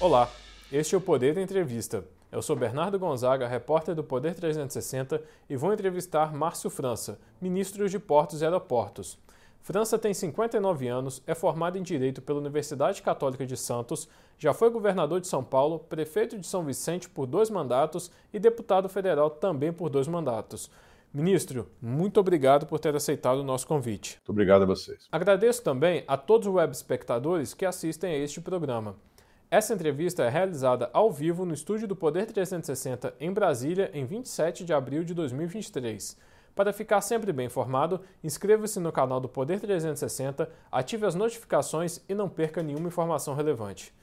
Olá, este é o Poder da Entrevista. Eu sou Bernardo Gonzaga, repórter do Poder 360 e vou entrevistar Márcio França, ministro de Portos e Aeroportos. França tem 59 anos, é formado em Direito pela Universidade Católica de Santos, já foi governador de São Paulo, prefeito de São Vicente por dois mandatos e deputado federal também por dois mandatos. Ministro, muito obrigado por ter aceitado o nosso convite. Muito obrigado a vocês. Agradeço também a todos os web espectadores que assistem a este programa. Essa entrevista é realizada ao vivo no estúdio do Poder 360 em Brasília em 27 de abril de 2023. Para ficar sempre bem informado, inscreva-se no canal do Poder 360, ative as notificações e não perca nenhuma informação relevante.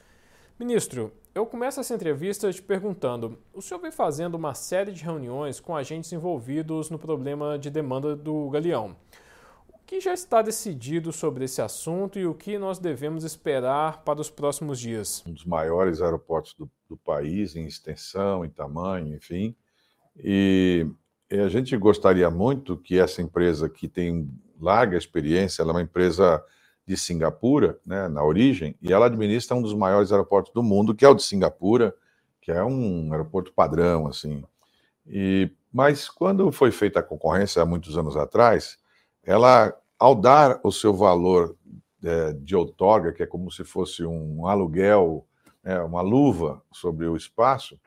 Ministro, eu começo essa entrevista te perguntando: o senhor vem fazendo uma série de reuniões com agentes envolvidos no problema de demanda do Galeão. Que já está decidido sobre esse assunto e o que nós devemos esperar para os próximos dias? Um dos maiores aeroportos do, do país, em extensão, em tamanho, enfim. E, e a gente gostaria muito que essa empresa, que tem larga experiência, ela é uma empresa de Singapura, né, na origem, e ela administra um dos maiores aeroportos do mundo, que é o de Singapura, que é um aeroporto padrão, assim. E, mas quando foi feita a concorrência há muitos anos atrás, ela, ao dar o seu valor é, de outorga, que é como se fosse um aluguel, é, uma luva sobre o espaço,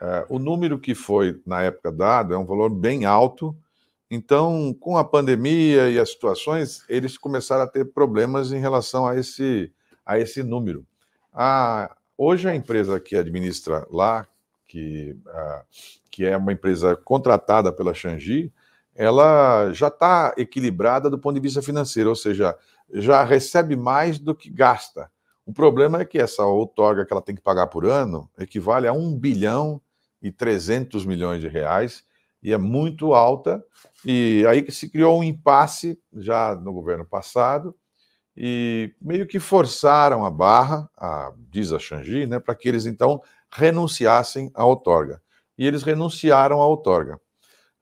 é, o número que foi na época dado é um valor bem alto, então, com a pandemia e as situações, eles começaram a ter problemas em relação a esse, a esse número. A, hoje, a empresa que administra lá, que, a, que é uma empresa contratada pela Xangi, ela já está equilibrada do ponto de vista financeiro, ou seja, já recebe mais do que gasta. O problema é que essa outorga que ela tem que pagar por ano equivale a 1 bilhão e 300 milhões de reais, e é muito alta. E aí que se criou um impasse já no governo passado, e meio que forçaram a barra, a, diz a Xangi, né, para que eles então renunciassem à outorga. E eles renunciaram à outorga.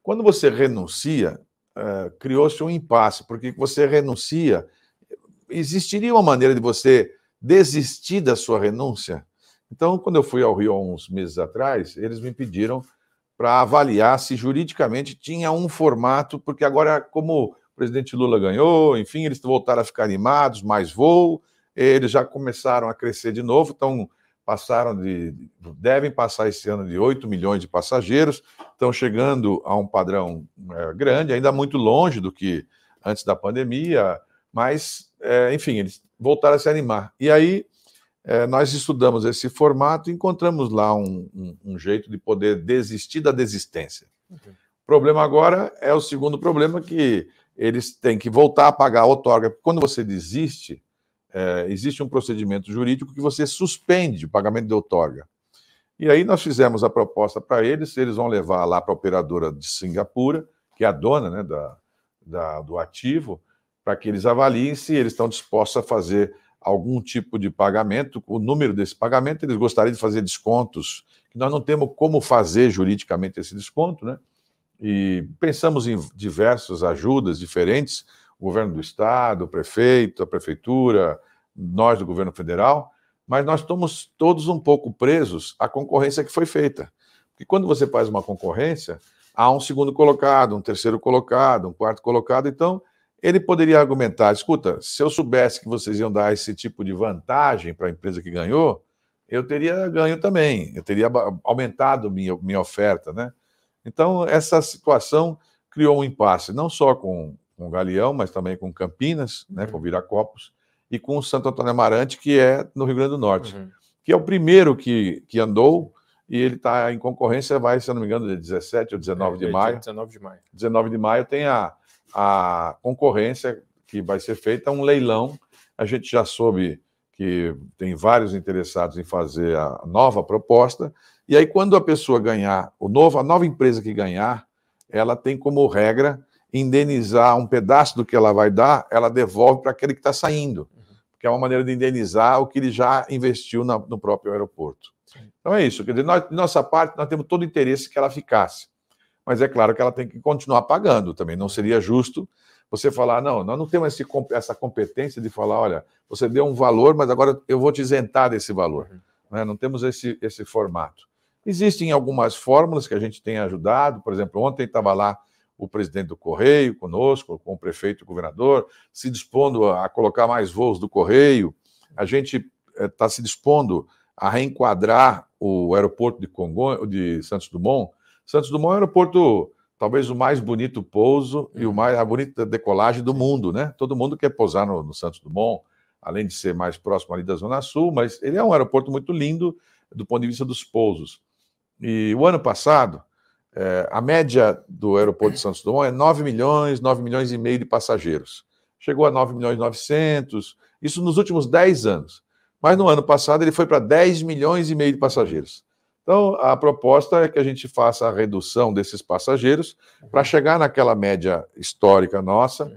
Quando você renuncia, uh, criou-se um impasse, porque você renuncia, existiria uma maneira de você desistir da sua renúncia? Então, quando eu fui ao Rio há uns meses atrás, eles me pediram para avaliar se juridicamente tinha um formato, porque agora, como o presidente Lula ganhou, enfim, eles voltaram a ficar animados, mais voo, eles já começaram a crescer de novo, então passaram de. devem passar esse ano de 8 milhões de passageiros, estão chegando a um padrão é, grande, ainda muito longe do que antes da pandemia, mas, é, enfim, eles voltaram a se animar. E aí é, nós estudamos esse formato e encontramos lá um, um, um, jeito de poder desistir da desistência. Okay. O problema agora é o segundo problema, que eles têm que voltar a pagar a outorga. Quando você desiste, é, existe um procedimento jurídico que você suspende o pagamento de outorga. E aí nós fizemos a proposta para eles, eles vão levar lá para a operadora de Singapura, que é a dona né, da, da do ativo, para que eles avaliem se eles estão dispostos a fazer algum tipo de pagamento, o número desse pagamento, eles gostariam de fazer descontos, que nós não temos como fazer juridicamente esse desconto, né? E pensamos em diversas ajudas diferentes, o governo do estado, o prefeito, a prefeitura, nós do governo federal, mas nós estamos todos um pouco presos à concorrência que foi feita. Porque quando você faz uma concorrência, há um segundo colocado, um terceiro colocado, um quarto colocado, então ele poderia argumentar: escuta, se eu soubesse que vocês iam dar esse tipo de vantagem para a empresa que ganhou, eu teria ganho também, eu teria aumentado minha, minha oferta, né? Então, essa situação criou um impasse, não só com, com o Galeão, mas também com Campinas, né, com Viracopos, e com o Santo Antônio Amarante, que é no Rio Grande do Norte, uhum. que é o primeiro que, que andou, e ele está em concorrência, vai, se eu não me engano, de 17 ou 19 é, de maio. 19 de maio. 19 de maio tem a, a concorrência que vai ser feita, um leilão. A gente já soube que tem vários interessados em fazer a nova proposta. E aí, quando a pessoa ganhar, o novo, a nova empresa que ganhar, ela tem como regra indenizar um pedaço do que ela vai dar, ela devolve para aquele que está saindo, que é uma maneira de indenizar o que ele já investiu na, no próprio aeroporto. Então é isso. Quer dizer, nós, de nossa parte, nós temos todo o interesse que ela ficasse mas é claro que ela tem que continuar pagando também. Não seria justo você falar, não, nós não temos esse, essa competência de falar, olha, você deu um valor, mas agora eu vou te isentar desse valor. Uhum. né? não temos esse, esse formato. Existem algumas fórmulas que a gente tem ajudado, por exemplo, ontem estava lá o presidente do Correio conosco, com o prefeito e o governador, se dispondo a colocar mais voos do Correio. A gente está eh, se dispondo a reenquadrar o aeroporto de, Congo, de Santos Dumont. Santos Dumont é o aeroporto talvez o mais bonito pouso e o mais a bonita decolagem do mundo, né? Todo mundo quer pousar no, no, Santos Dumont, além de ser mais próximo ali da Zona Sul, mas ele é um aeroporto muito lindo do ponto de vista dos pousos. E o ano passado, é, a média do aeroporto de Santos Dumont é 9 milhões, 9 milhões e meio de passageiros. Chegou a 9 milhões e 900, isso nos últimos 10 anos. Mas no ano passado ele foi para 10 milhões e meio de passageiros. Então, a proposta é que a gente faça a redução desses passageiros para chegar naquela média histórica nossa.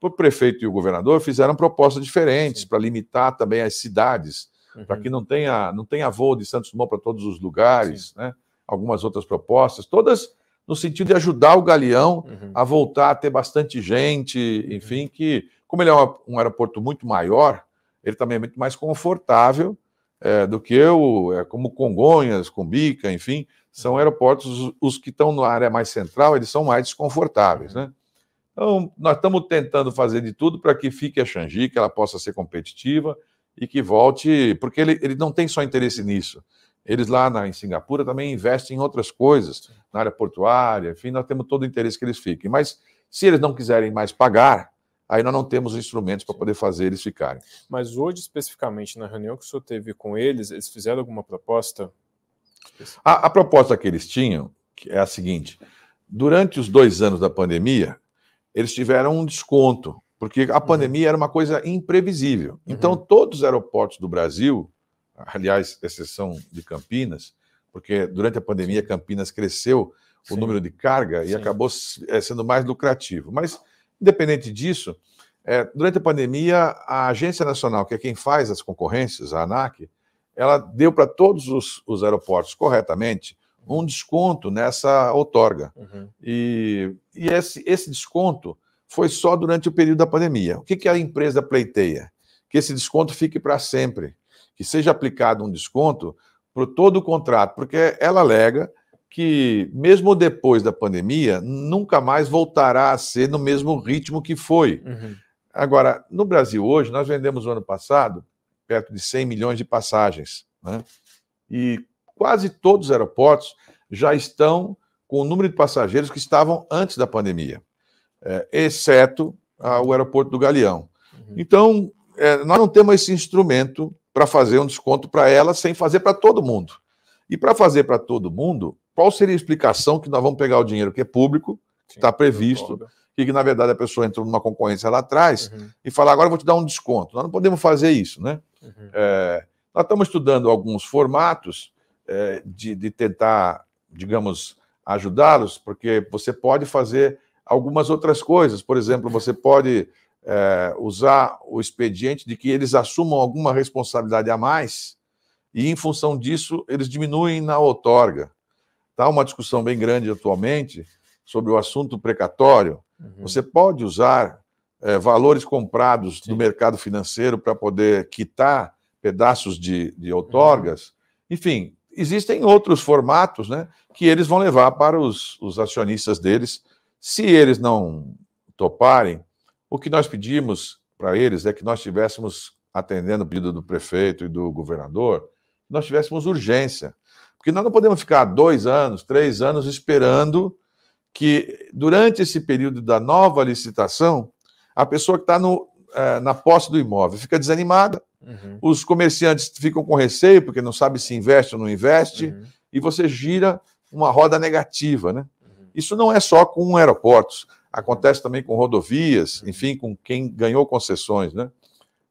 O prefeito e o governador fizeram propostas diferentes para limitar também as cidades, uhum. para que não tenha, não tenha voo de Santos Dumont para todos os lugares, né? Algumas outras propostas, todas no sentido de ajudar o Galeão uhum. a voltar a ter bastante gente, uhum. enfim, que, como ele é um aeroporto muito maior, ele também é muito mais confortável é, do que o, é, como Congonhas, Cumbica, enfim, são aeroportos, os, os que estão na área mais central, eles são mais desconfortáveis, né? Então, nós estamos tentando fazer de tudo para que fique a Xangi, que ela possa ser competitiva e que volte, porque ele, ele não tem só interesse nisso. Eles lá na, em Singapura também investem em outras coisas, na área portuária, enfim, nós temos todo o interesse que eles fiquem. Mas se eles não quiserem mais pagar, aí nós não temos instrumentos para poder fazer eles ficarem. Mas hoje, especificamente, na reunião que o senhor teve com eles, eles fizeram alguma proposta? A, a proposta que eles tinham é a seguinte: durante os dois anos da pandemia, eles tiveram um desconto, porque a uhum. pandemia era uma coisa imprevisível. Então, uhum. todos os aeroportos do Brasil, aliás, exceção de Campinas, porque durante a pandemia Campinas cresceu o Sim. número de carga e acabou eh, sendo mais lucrativo. Mas Independente disso, é, durante a pandemia, a Agência Nacional, que é quem faz as concorrências, a ANAC, ela deu para todos os, os, aeroportos corretamente um desconto nessa outorga. Uhum. E, e esse, esse, desconto foi só durante o período da pandemia. O que, que a empresa pleiteia? Que esse desconto fique para sempre, que seja aplicado um desconto por todo o contrato, porque ela alega que, mesmo depois da pandemia, nunca mais voltará a ser no mesmo ritmo que foi. Uhum. Agora, no Brasil hoje, nós vendemos no ano passado perto de 100 milhões de passagens. Né? E quase todos os aeroportos já estão com o número de passageiros que estavam antes da pandemia, é, exceto ah, o aeroporto do Galeão. Uhum. Então, é, nós não temos esse instrumento para fazer um desconto para ela sem fazer para todo mundo. E para fazer para todo mundo, qual seria a explicação que nós vamos pegar o dinheiro que é público, que está previsto, e que na verdade a pessoa entrou numa concorrência lá atrás uhum. e falar agora eu vou te dar um desconto. Nós não podemos fazer isso, né? Uhum. É, nós estamos estudando alguns formatos é, de, de tentar, digamos, ajudá-los, porque você pode fazer algumas outras coisas. Por exemplo, você pode é, usar o expediente de que eles assumam alguma responsabilidade a mais e, em função disso, eles diminuem na outorga. Está uma discussão bem grande atualmente sobre o assunto precatório. Uhum. Você pode usar é, valores comprados Sim. do mercado financeiro para poder quitar pedaços de, de outorgas. Uhum. Enfim, existem outros formatos né, que eles vão levar para os, os acionistas deles. Se eles não toparem, o que nós pedimos para eles é que nós estivéssemos atendendo o pedido do prefeito e do governador, nós tivéssemos urgência. Porque nós não podemos ficar dois anos, três anos esperando que, durante esse período da nova licitação, a pessoa que está é, na posse do imóvel fica desanimada, uhum. os comerciantes ficam com receio, porque não sabe se investe ou não investe, uhum. e você gira uma roda negativa. Né? Uhum. Isso não é só com aeroportos, acontece também com rodovias, enfim, com quem ganhou concessões. Né?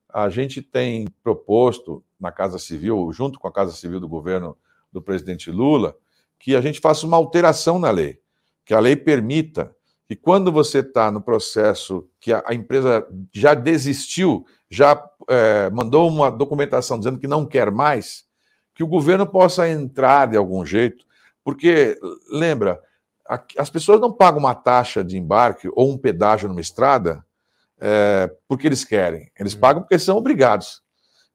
A gente tem proposto na Casa Civil, junto com a Casa Civil do governo do presidente Lula, que a gente faça uma alteração na lei, que a lei permita que quando você está no processo que a, empresa já desistiu, já é, mandou uma documentação dizendo que não quer mais, que o governo possa entrar de algum jeito, porque, lembra, as pessoas não pagam uma taxa de embarque ou um pedágio numa estrada é, porque eles querem, eles uhum. pagam porque são obrigados.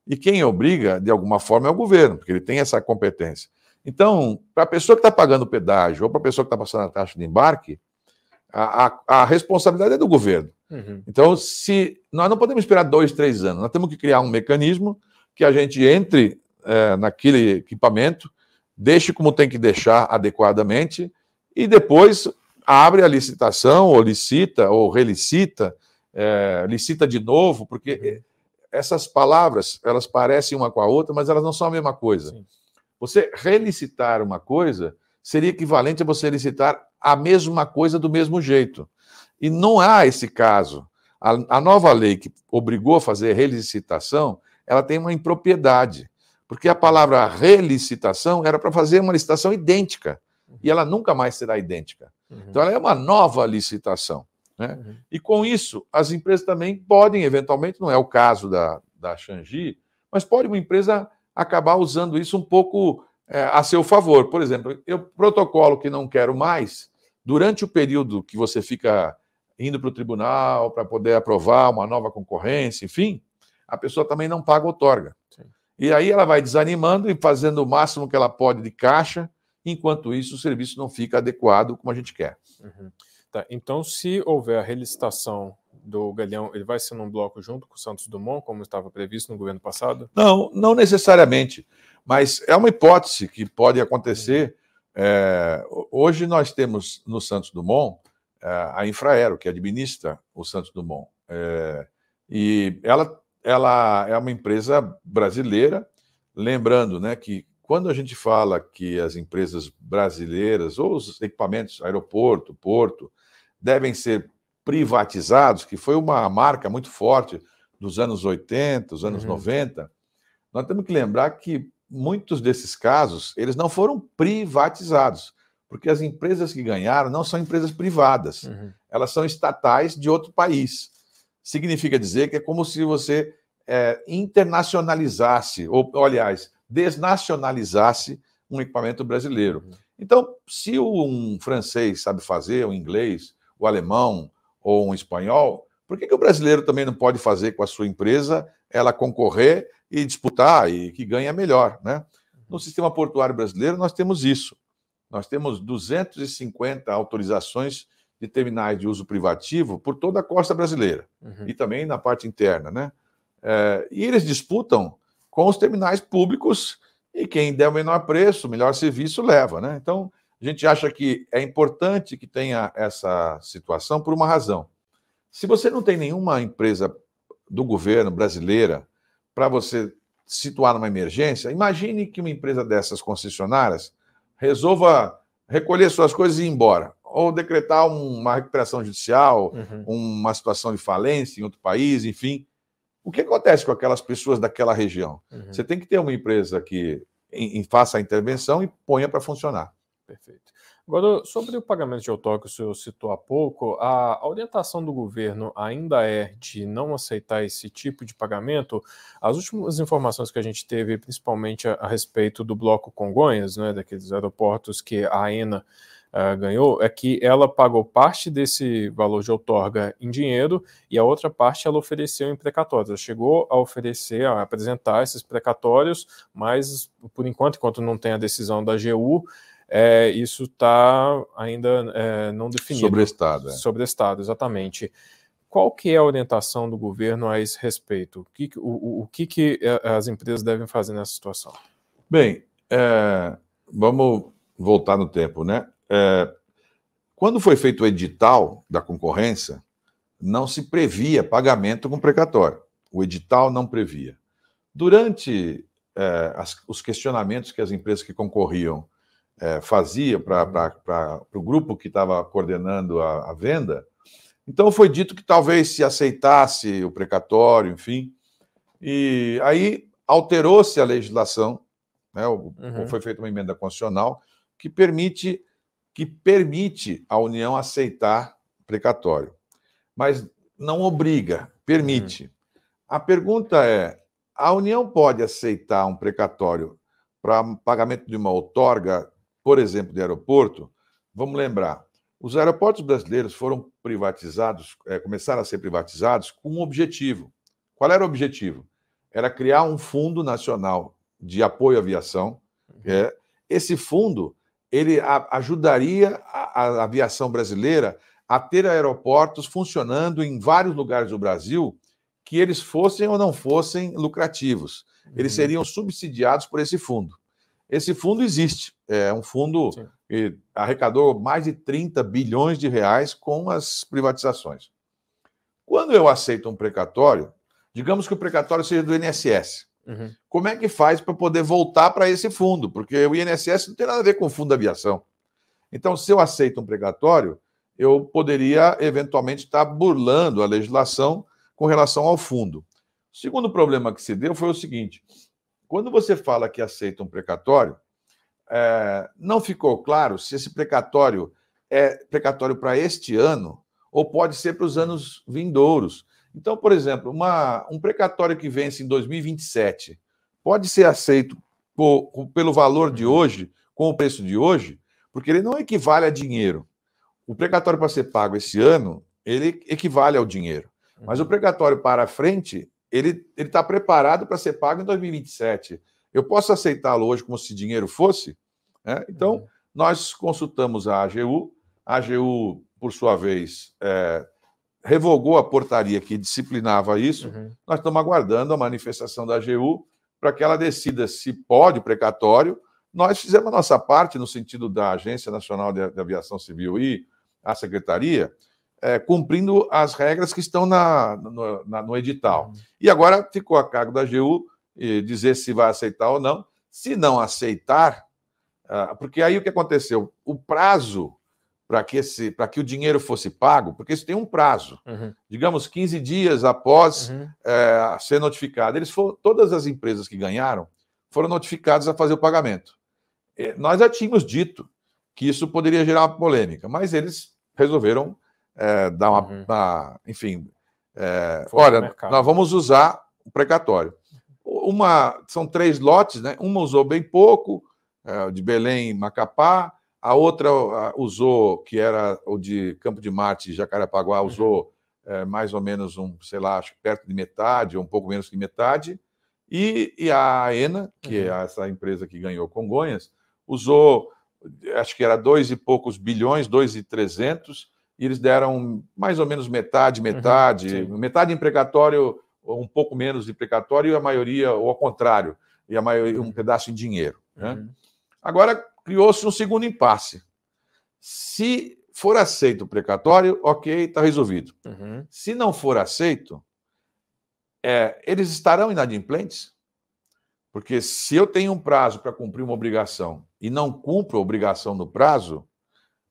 E quem obriga, de alguma forma, é o governo, porque ele tem essa competência. Então, para a pessoa que está pagando o pedágio ou para a pessoa que está passando a taxa de embarque, a, a, a responsabilidade é do governo. Uhum. Então, se nós não podemos esperar dois, três anos, nós temos que criar um mecanismo que a gente entre é, naquele equipamento, deixe como tem que deixar adequadamente e depois abre a licitação, ou licita, ou relicita, é, licita de novo, porque uhum. essas palavras, elas parecem uma com a outra, mas elas não são a mesma coisa. Sim. Você relicitar uma coisa seria equivalente a você licitar a mesma coisa do mesmo jeito. E não há esse caso. A, a nova lei que obrigou a fazer relicitação, ela tem uma impropriedade. Porque a palavra relicitação era para fazer uma licitação idêntica. E ela nunca mais será idêntica. Uhum. Então, ela é uma nova licitação. Né? Uhum. E com isso, as empresas também podem, eventualmente, não é o caso da, da Xangi, mas pode uma empresa acabar usando isso um pouco é, a seu favor. Por exemplo, eu protocolo que não quero mais, durante o período que você fica indo para o tribunal para poder aprovar uma nova concorrência, enfim, a pessoa também não paga outorga. Sim. E aí ela vai desanimando e fazendo o máximo que ela pode de caixa, enquanto isso o serviço não fica adequado como a gente quer. Uhum. Tá, então, se houver a relicitação do Galeão, ele vai ser num bloco junto com o Santos Dumont, como estava previsto no governo passado? Não, não necessariamente. Mas é uma hipótese que pode acontecer. Uhum. É, hoje nós temos no Santos Dumont é, a Infraero, que administra o Santos Dumont. É, e ela, ela é uma empresa brasileira, lembrando né, que quando a gente fala que as empresas brasileiras, ou os equipamentos, aeroporto, porto, devem ser privatizados, que foi uma marca muito forte dos anos 80, dos anos uhum. 90, nós temos que lembrar que muitos desses casos, eles não foram privatizados. Porque as empresas que ganharam não são empresas privadas, uhum. elas são estatais de outro país. Significa dizer que é como se você é, internacionalizasse, ou, aliás, desnacionalizasse um equipamento brasileiro. Uhum. Então, se um francês sabe fazer, o um inglês, o alemão ou um espanhol, por que, que o brasileiro também não pode fazer com a sua empresa ela concorrer e disputar e que ganha melhor, né? No sistema portuário brasileiro, nós temos isso. Nós temos 250 autorizações de terminais de uso privativo por toda a costa brasileira uhum. e também na parte interna, né? É, e eles disputam com os terminais públicos e quem der o menor preço, o melhor serviço leva, né? Então a gente acha que é importante que tenha essa situação por uma razão. Se você não tem nenhuma empresa do governo brasileira para você situar numa emergência, imagine que uma empresa dessas concessionárias resolva recolher suas coisas e ir embora, ou decretar uma recuperação judicial, uhum. uma situação de falência em outro país, enfim. O que acontece com aquelas pessoas daquela região? Uhum. Você tem que ter uma empresa que em, em faça a intervenção e ponha para funcionar. Perfeito. Agora, sobre o pagamento de outorga que o senhor citou há pouco, a orientação do governo ainda é de não aceitar esse tipo de pagamento. As últimas informações que a gente teve, principalmente a, a respeito do bloco Congonhas, né, daqueles aeroportos que a AENA uh, ganhou, é que ela pagou parte desse valor de outorga em dinheiro e a outra parte ela ofereceu em precatórios. Ela chegou a oferecer, a apresentar esses precatórios, mas por enquanto, enquanto não tem a decisão da AGU, é, isso está ainda é, não definido. Sobre Estado. É. Sobre Estado, exatamente. Qual que é a orientação do governo a esse respeito? O que, o, o que, que é, as empresas devem fazer nessa situação? Bem, é, vamos voltar no tempo, né? É, quando foi feito o edital da concorrência, não se previa pagamento com precatório. O edital não previa. Durante é, as, os questionamentos que as empresas que concorriam é, fazia para o grupo que estava coordenando a, a, venda. Então foi dito que talvez se aceitasse o precatório, enfim. E aí alterou-se a legislação, né, uhum. foi feita uma emenda constitucional que permite que permite a União aceitar precatório, mas não obriga, permite. Uhum. A pergunta é: a União pode aceitar um precatório para pagamento de uma outorga por exemplo, de aeroporto, vamos lembrar, os aeroportos brasileiros foram privatizados, é, começaram a ser privatizados com um objetivo. Qual era o objetivo? era criar um fundo nacional de apoio à aviação. Uhum. É, esse fundo ele a, ajudaria a, a aviação brasileira a ter aeroportos funcionando em vários lugares do Brasil que eles fossem ou não fossem lucrativos. Eles uhum. seriam subsidiados por esse fundo. Esse fundo existe. É um fundo Sim. que arrecadou mais de 30 bilhões de reais com as privatizações. Quando eu aceito um precatório, digamos que o precatório seja do INSS. Uhum. Como é que faz para poder voltar para esse fundo? Porque o INSS não tem nada a ver com o fundo da aviação. Então, se eu aceito um precatório, eu poderia eventualmente estar burlando a legislação com relação ao fundo. O segundo problema que se deu foi o seguinte: quando você fala que aceita um precatório, é, não ficou claro se esse precatório é precatório para este ano ou pode ser para os anos vindouros. Então, por exemplo, uma, um precatório que vence em 2027 pode ser aceito por, pelo valor de hoje, com o preço de hoje, porque ele não equivale a dinheiro. O precatório para ser pago esse ano, ele equivale ao dinheiro. Mas o uhum. precatório para frente, ele está preparado para ser pago em 2027. Eu posso aceitá-lo hoje como se dinheiro fosse? Né? Então, uhum. nós consultamos a AGU, a AGU, por sua vez, é, revogou a portaria que disciplinava isso. Uhum. Nós estamos aguardando a manifestação da AGU para que ela decida se pode precatório. Nós fizemos a nossa parte no sentido da Agência Nacional de Aviação Civil e a Secretaria, é, cumprindo as regras que estão na, no, na, no edital. Uhum. E agora ficou a cargo da AGU dizer se vai aceitar ou não. Se não aceitar, uh, porque aí o que aconteceu? O prazo para que, esse, que o dinheiro fosse pago, porque isso tem um prazo, uhum. digamos 15 dias após uhum. é, ser notificado. Eles foram, todas as empresas que ganharam foram notificadas a fazer o pagamento. Nós já tínhamos dito que isso poderia gerar uma polêmica, mas eles resolveram é, dar uma, uhum. uma enfim, é, olha, nós vamos usar o precatório. Uma, são três lotes, né? Uma usou bem pouco, de Belém, Macapá, a outra usou, que era o de Campo de Marte, Jacarepaguá, uhum. usou é, mais ou menos um, sei lá, acho que perto de metade, ou um pouco menos que metade. E, e a ENA, que é uhum. é essa empresa que ganhou Congonhas, usou, acho que era dois e poucos bilhões, dois e trezentos, e eles deram mais ou menos metade, uhum. metade, uhum, metade em precatório, um pouco menos de precatório, e a maioria, ou ao contrário, e a maioria, um pedaço em dinheiro. Né? Uhum. Agora, criou-se um segundo impasse. Se for aceito o precatório, ok, está resolvido. Uhum. Se não for aceito, é, eles estarão inadimplentes? Porque se eu tenho um prazo para cumprir uma obrigação e não cumpro a obrigação no prazo,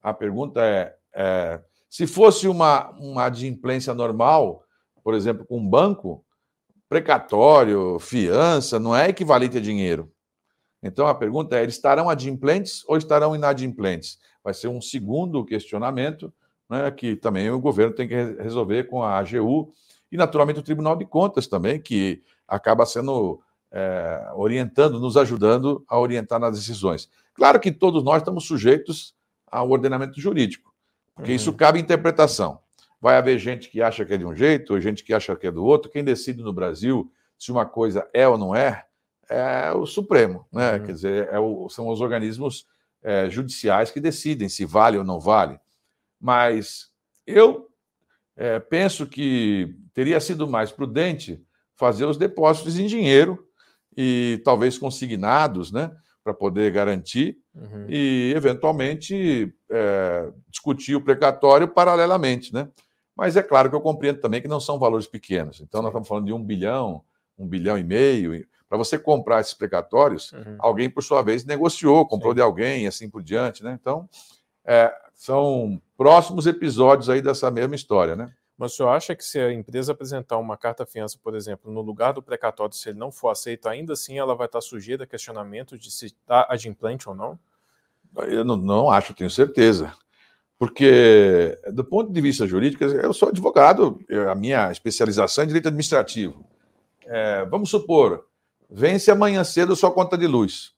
a pergunta é, é se fosse uma, uma adimplência normal, por exemplo, com um banco, precatório, fiança, não é equivalente a dinheiro. Então a pergunta é: eles estarão adimplentes ou estarão inadimplentes? Vai ser um segundo questionamento, né, que também o governo tem que resolver com a AGU e, naturalmente, o Tribunal de Contas também, que acaba sendo é, orientando, nos ajudando a orientar nas decisões. Claro que todos nós estamos sujeitos ao ordenamento jurídico, porque uhum. isso cabe interpretação. Vai haver gente que acha que é de um jeito, gente que acha que é do outro. Quem decide no Brasil se uma coisa é ou não é, é o Supremo, né? Uhum. Quer dizer, é o, são os organismos é, judiciais que decidem se vale ou não vale. Mas eu é, penso que teria sido mais prudente fazer os depósitos em dinheiro e talvez consignados, né? Para poder garantir uhum. e, eventualmente, é, discutir o precatório paralelamente, né? Mas é claro que eu compreendo também que não são valores pequenos. Então, nós estamos falando de um bilhão, um bilhão e meio. Para você comprar esses precatórios, uhum. alguém, por sua vez, negociou, comprou Sim. de alguém e assim por diante, né? Então, é, são próximos episódios aí dessa mesma história, né? Mas o senhor acha que se a empresa apresentar uma carta-fiança, por exemplo, no lugar do precatório, se ele não for aceito, ainda assim ela vai estar sujeita a questionamento de se está adimplente ou não? Eu não, não acho, tenho certeza. Porque, do ponto de vista jurídico, eu sou advogado, a minha especialização é em direito administrativo. É, vamos supor, vence amanhã cedo sua conta de luz.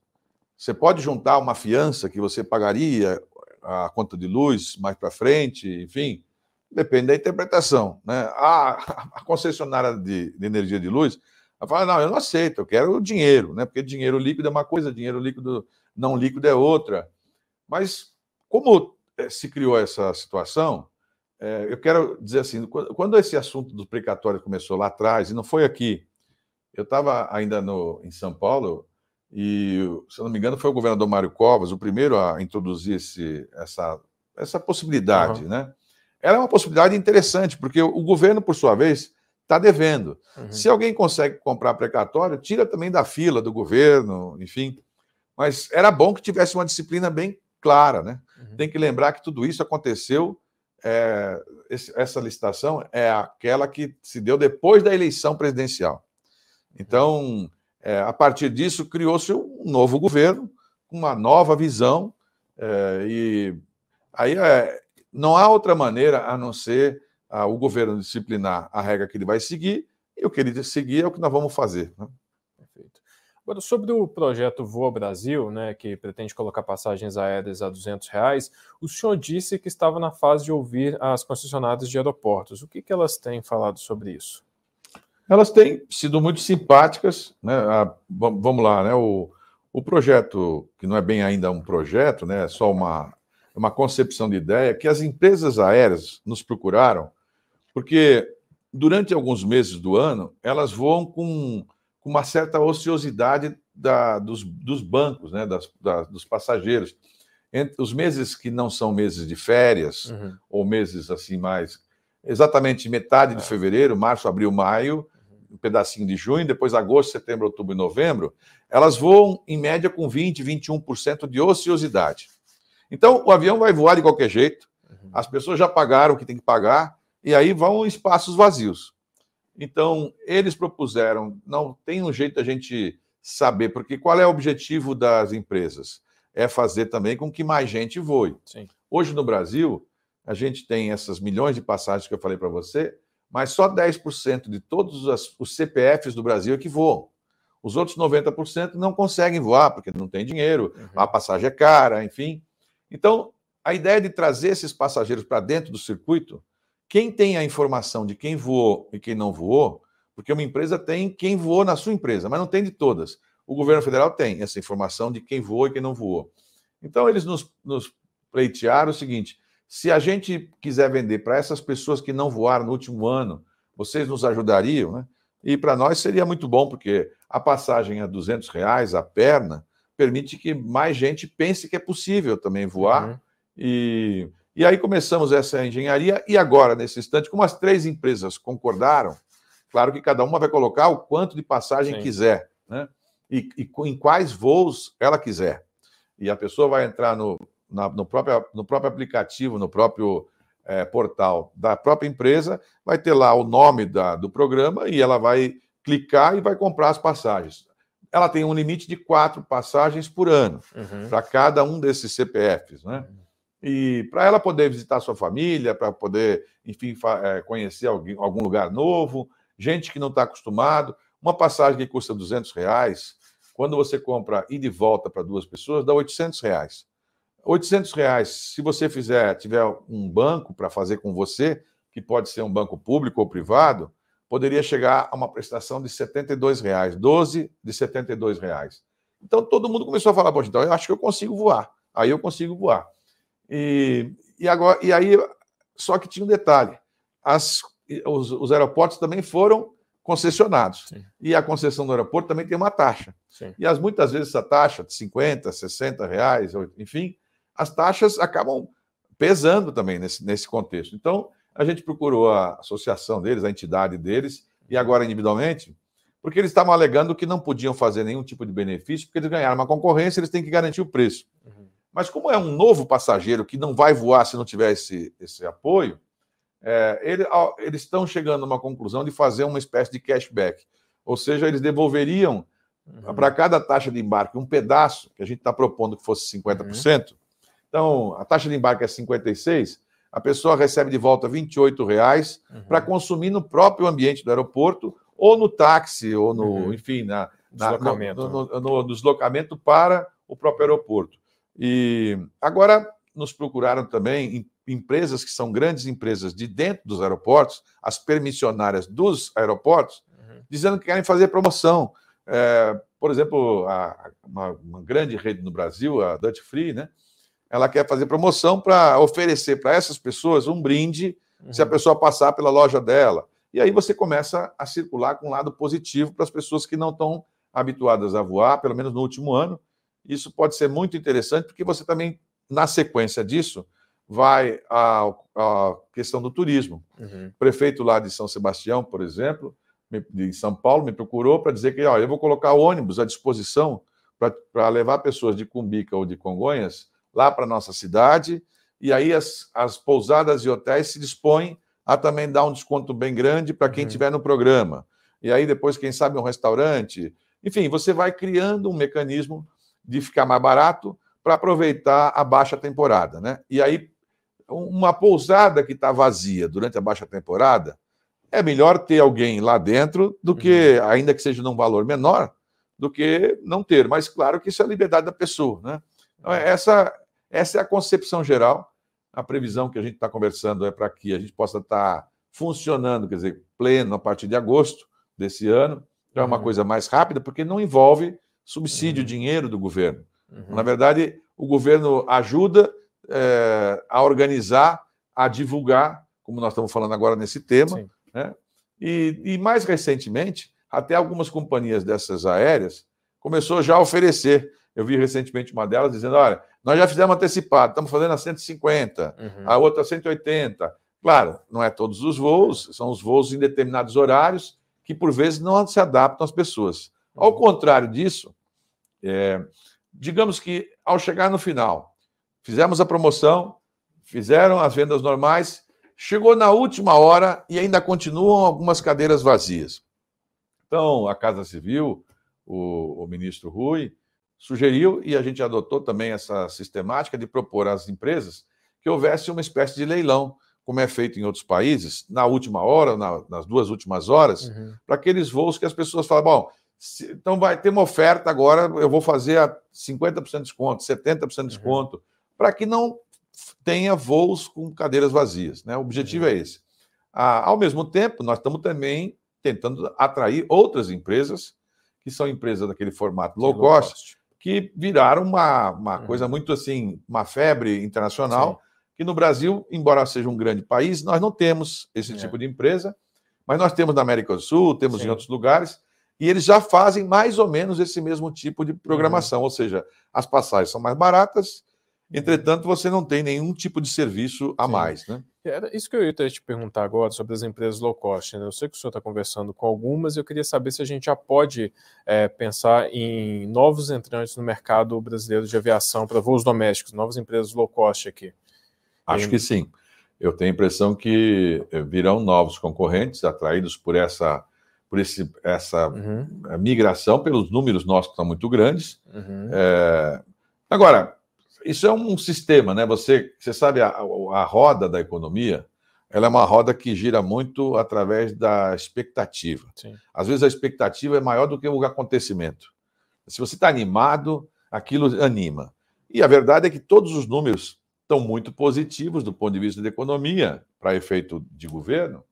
Você pode juntar uma fiança que você pagaria a conta de luz mais para frente, enfim, depende da interpretação. Né? A, a concessionária de, de, energia de luz fala, não, eu não aceito, eu quero o dinheiro, né? Porque dinheiro líquido é uma coisa, dinheiro líquido não líquido é outra. Mas como eh, se criou essa situação, é, eu quero dizer assim, quando esse assunto do precatório começou lá atrás, e não foi aqui, eu estava ainda no, em São Paulo, e, se não me engano, foi o governador Mário Covas, o primeiro a introduzir esse, essa, essa possibilidade, uhum. né? Ela é uma possibilidade interessante, porque o governo, por sua vez, está devendo. Uhum. Se alguém consegue comprar precatório, tira também da fila do governo, enfim. Mas era bom que tivesse uma disciplina bem clara, né? Uhum. Tem que lembrar que tudo isso aconteceu. É, esse, essa licitação é aquela que se deu depois da eleição presidencial. Então, é, a partir disso, criou-se um novo governo, uma nova visão, é, e aí é, não há outra maneira a não ser ah, o governo disciplinar a regra que ele vai seguir, e o que ele seguir é o que nós vamos fazer. Né? Perfeito. Agora, sobre o projeto Voa Brasil, né, que pretende colocar passagens aéreas a 200 reais, o senhor disse que estava na fase de ouvir as concessionárias de aeroportos. O que, que elas têm falado sobre isso? Elas têm sido muito simpáticas. Né? A, vamos lá, né? o, o projeto, que não é bem ainda um projeto, né? é só uma, uma concepção de ideia, que as empresas aéreas nos procuraram, porque durante alguns meses do ano elas voam com, com uma certa ociosidade da, dos, dos, bancos, né? Das, da, dos passageiros. Entre os meses que não são meses de férias, uhum. ou meses assim mais. Exatamente metade de é. fevereiro, março, abril, maio, um pedacinho de junho, depois agosto, setembro, outubro e novembro, elas voam em média com 20, 21% de ociosidade. Então, o avião vai voar de qualquer jeito, uhum. as pessoas já pagaram o que tem que pagar, e aí vão espaços vazios. Então, eles propuseram, não tem um jeito da gente saber, porque qual é o objetivo das empresas? É fazer também com que mais gente voe. Sim. Hoje no Brasil, a gente tem essas milhões de passagens que eu falei para você, mas só 10% de todos os CPFs do Brasil é que voam. Os outros 90% não conseguem voar, porque não tem dinheiro, uhum. a passagem é cara, enfim. Então, a ideia de trazer esses passageiros para dentro do circuito, quem tem a informação de quem voou e quem não voou, porque uma empresa tem quem voou na sua empresa, mas não tem de todas. O governo federal tem essa informação de quem voou e quem não voou. Então, eles nos, nos pleitearam o seguinte: se a gente quiser vender para essas pessoas que não voaram no último ano, vocês nos ajudariam, né? E para nós seria muito bom, porque a passagem a 200 reais, a perna, permite que mais gente pense que é possível também voar. Uhum. E, e aí começamos essa engenharia, e agora, nesse instante, como as três empresas concordaram, claro que cada uma vai colocar o quanto de passagem Sim. quiser, né? E, e, em quais voos ela quiser. E a pessoa vai entrar no, na, no, próprio, no próprio aplicativo, no próprio é, portal da própria empresa, vai ter lá o nome da, do programa e ela vai clicar e vai comprar as passagens ela tem um limite de quatro passagens por ano uhum. para cada um desses CPFs, né? E para ela poder visitar sua família, para poder, enfim, é, conhecer alguém, algum lugar novo, gente que não está acostumado, uma passagem que custa 200 reais, quando você compra e de volta para duas pessoas, dá 800 reais. 800 reais, se você fizer, tiver um banco para fazer com você, que pode ser um banco público ou privado, poderia chegar a uma prestação de R$ reais, 12 de R$ reais. Então todo mundo começou a falar, poxa, então eu acho que eu consigo voar. Aí eu consigo voar. E, e agora e aí só que tinha um detalhe. As, os, os aeroportos também foram concessionados. Sim. E a concessão do aeroporto também tem uma taxa. Sim. E as, muitas vezes essa taxa de 50, 60 reais, enfim, as taxas acabam pesando também nesse, nesse contexto. Então, a gente procurou a associação deles, a entidade deles, e agora individualmente, porque eles estavam alegando que não podiam fazer nenhum tipo de benefício, porque eles ganharam uma concorrência, eles têm que garantir o preço. Uhum. Mas como é um novo passageiro que não vai voar se não tiver esse, esse apoio, é, ele, eles estão chegando a uma conclusão de fazer uma espécie de cashback. Ou seja, eles devolveriam uhum. para cada taxa de embarque um pedaço, que a gente está propondo que fosse 50%. Uhum. Então, a taxa de embarque é 56%, a pessoa recebe de volta R$ 28,00 uhum. para consumir no próprio ambiente do aeroporto, ou no táxi, ou no, uhum. enfim, na, deslocamento. No, no, no, no, deslocamento para o próprio aeroporto. E agora nos procuraram também empresas que são grandes empresas de dentro dos aeroportos, as permissionárias dos aeroportos, uhum. dizendo que querem fazer promoção. É, por exemplo, a, uma, uma, grande rede no Brasil, a Dutch Free, né? Ela quer fazer promoção para oferecer para essas pessoas um brinde uhum. se a uhum. pessoa passar pela loja dela. E aí você começa a circular com um lado positivo para as pessoas que não estão habituadas a voar, pelo menos no último ano. Isso pode ser muito interessante, porque você também, na sequência disso, vai à, à questão do turismo. Uhum. O prefeito lá de São Sebastião, por exemplo, de São Paulo, me procurou para dizer que ó, eu vou colocar ônibus à disposição para levar pessoas de Cumbica ou de Congonhas lá para a nossa cidade, e aí as, as pousadas e hotéis se dispõem a também dar um desconto bem grande para quem estiver uhum. no programa. E aí depois, quem sabe, um restaurante. Enfim, você vai criando um mecanismo de ficar mais barato para aproveitar a baixa temporada. Né? E aí, uma pousada que está vazia durante a baixa temporada, é melhor ter alguém lá dentro do que, uhum. ainda que seja num valor menor, do que não ter. Mas claro que isso é a liberdade da pessoa. Né? Então, é essa, essa é a concepção geral. A previsão que a gente está conversando é para que a gente possa estar tá funcionando, quer dizer, pleno a partir de agosto desse ano. Então, é uma uhum. coisa mais rápida, porque não envolve subsídio, uhum. dinheiro do governo. Uhum. Na verdade, o governo ajuda é, a organizar, a divulgar, como nós estamos falando agora nesse tema. Né? E, e, mais recentemente, até algumas companhias dessas aéreas começou já a oferecer. Eu vi recentemente uma delas dizendo: olha, nós já fizemos antecipado, estamos fazendo a 150, uhum. a outra a 180. Claro, não é todos os voos, são os voos em determinados horários que por vezes não se adaptam às pessoas. Uhum. Ao contrário disso, é, digamos que ao chegar no final, fizemos a promoção, fizeram as vendas normais, Chegou na última hora e ainda continuam algumas cadeiras vazias. Então, a Casa Civil, o, o ministro Rui, sugeriu, e a gente adotou também essa sistemática de propor às empresas que houvesse uma espécie de leilão, como é feito em outros países, na última hora, na, nas duas últimas horas, uhum. para aqueles voos que as pessoas falam, bom, se, então vai ter uma oferta agora, eu vou fazer a 50% de desconto, 70% de uhum. desconto, uhum. para que não tenha voos com cadeiras vazias. Né? O objetivo é esse. Ah, ao mesmo tempo, nós estamos também tentando atrair outras empresas, que são empresas daquele formato low, cost, cost, que viraram uma, uma uhum. coisa muito assim, uma febre internacional, Sim. que no Brasil, embora seja um grande país, nós não temos esse é. tipo de empresa, mas nós temos na América do Sul, temos Sim. em outros lugares, e eles já fazem mais ou menos esse mesmo tipo de programação, uhum. ou seja, as passagens são mais baratas Entretanto, você não tem nenhum tipo de serviço a Sim. mais, né? Era isso que eu ia te perguntar agora sobre as empresas low cost. Né? Eu sei que o senhor está conversando com algumas, eu queria saber se a gente já pode é, pensar em novos entrantes no mercado brasileiro de aviação para voos domésticos, novas empresas low cost aqui. Acho e... que sim. Eu tenho a impressão que eh, virão novos concorrentes atraídos por essa, por esse, essa uhum. Migração, pelos números nossos que são muito grandes. Uhum. É... Agora, isso é um sistema, né? Você, você sabe, a, a roda da economia, ela é uma roda que gira muito através da expectativa. Sim. Às vezes a expectativa é maior do que o acontecimento. Se você está animado, aquilo anima. E a verdade é que todos os números estão muito positivos do ponto de vista da economia, para efeito de governo,